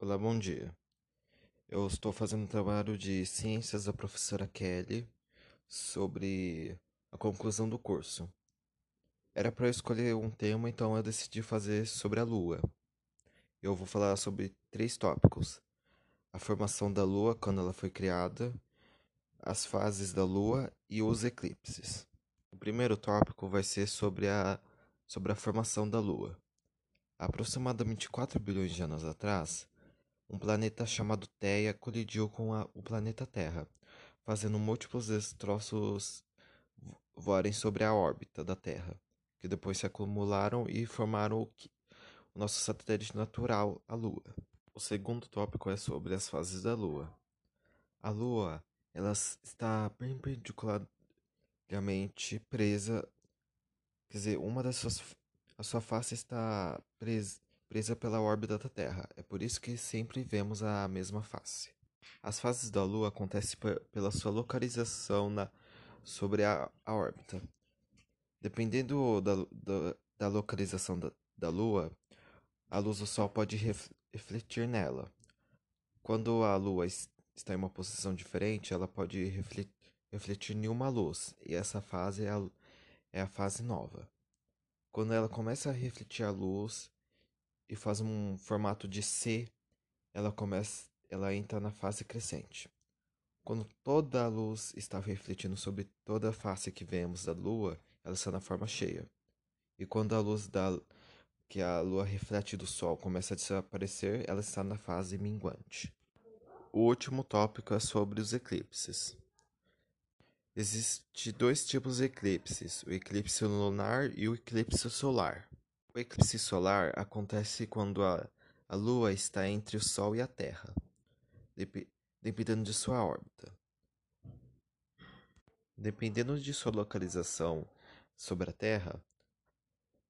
Olá, bom dia. Eu estou fazendo um trabalho de ciências da professora Kelly sobre a conclusão do curso. Era para eu escolher um tema, então eu decidi fazer sobre a Lua. Eu vou falar sobre três tópicos: a formação da Lua quando ela foi criada, as fases da Lua e os eclipses. O primeiro tópico vai ser sobre a, sobre a formação da Lua. Aproximadamente 4 bilhões de anos atrás, um planeta chamado Theia colidiu com a, o planeta Terra, fazendo múltiplos destroços voarem sobre a órbita da Terra, que depois se acumularam e formaram o, que, o nosso satélite natural, a Lua. O segundo tópico é sobre as fases da Lua. A Lua ela está perpendicularmente presa, quer dizer, uma das suas a sua face está presa presa pela órbita da Terra. É por isso que sempre vemos a mesma face. As fases da Lua acontecem pela sua localização na, sobre a, a órbita. Dependendo da, da, da localização da, da, Lua, a luz do Sol pode refletir nela. Quando a Lua está em uma posição diferente, ela pode refletir, nenhuma luz, e essa fase é a, é a fase nova. Quando ela começa a refletir a luz, e faz um formato de C, ela começa, ela entra na fase crescente. Quando toda a luz está refletindo sobre toda a face que vemos da Lua, ela está na forma cheia. E quando a luz da que a Lua reflete do Sol começa a desaparecer, ela está na fase minguante. O último tópico é sobre os eclipses. Existem dois tipos de eclipses, o eclipse lunar e o eclipse solar. O eclipse solar acontece quando a, a Lua está entre o Sol e a Terra, dependendo de sua órbita. Dependendo de sua localização sobre a Terra,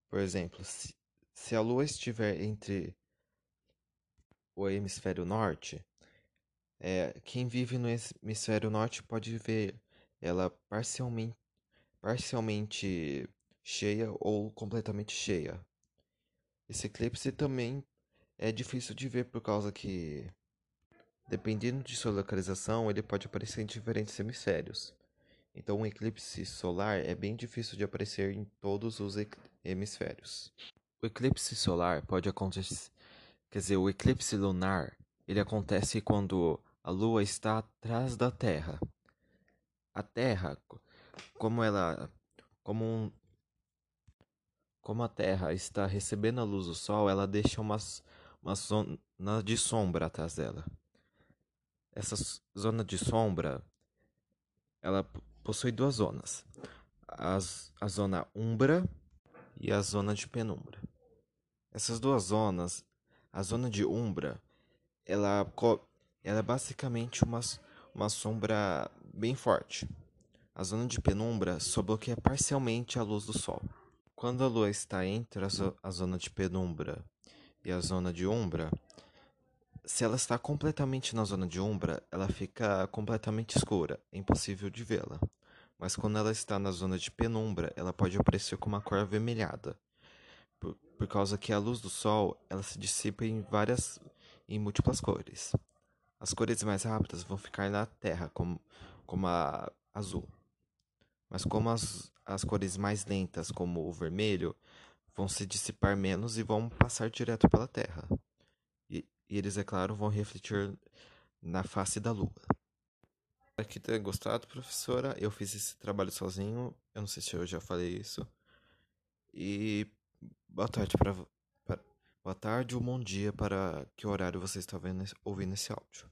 por exemplo, se, se a Lua estiver entre o hemisfério norte, é, quem vive no hemisfério norte pode ver ela parcialmente, parcialmente cheia ou completamente cheia. Esse eclipse também é difícil de ver por causa que, dependendo de sua localização, ele pode aparecer em diferentes hemisférios. Então, um eclipse solar é bem difícil de aparecer em todos os hemisférios. O eclipse solar pode acontecer, quer dizer, o eclipse lunar, ele acontece quando a Lua está atrás da Terra. A Terra, como ela, como um, como a Terra está recebendo a luz do Sol, ela deixa uma, zona de sombra atrás dela. Essa zona de sombra, ela possui duas zonas. As, a zona umbra e a zona de penumbra. Essas duas zonas, a zona de umbra, ela, ela é basicamente uma, uma sombra bem forte. A zona de penumbra só bloqueia parcialmente a luz do Sol. Quando a lua está entre a zona de penumbra e a zona de umbra, se ela está completamente na zona de umbra, ela fica completamente escura, é impossível de vê-la. Mas quando ela está na zona de penumbra, ela pode aparecer com uma cor avermelhada, por, por causa que a luz do sol ela se dissipa em várias, em múltiplas cores. As cores mais rápidas vão ficar na Terra, como, como a azul. Mas como as, as cores mais lentas, como o vermelho, vão se dissipar menos e vão passar direto pela Terra. E, e eles, é claro, vão refletir na face da Lua. Espero que tenha gostado, professora. Eu fiz esse trabalho sozinho. Eu não sei se eu já falei isso. E boa tarde para boa tarde ou bom dia para que horário você está vendo, ouvindo esse áudio.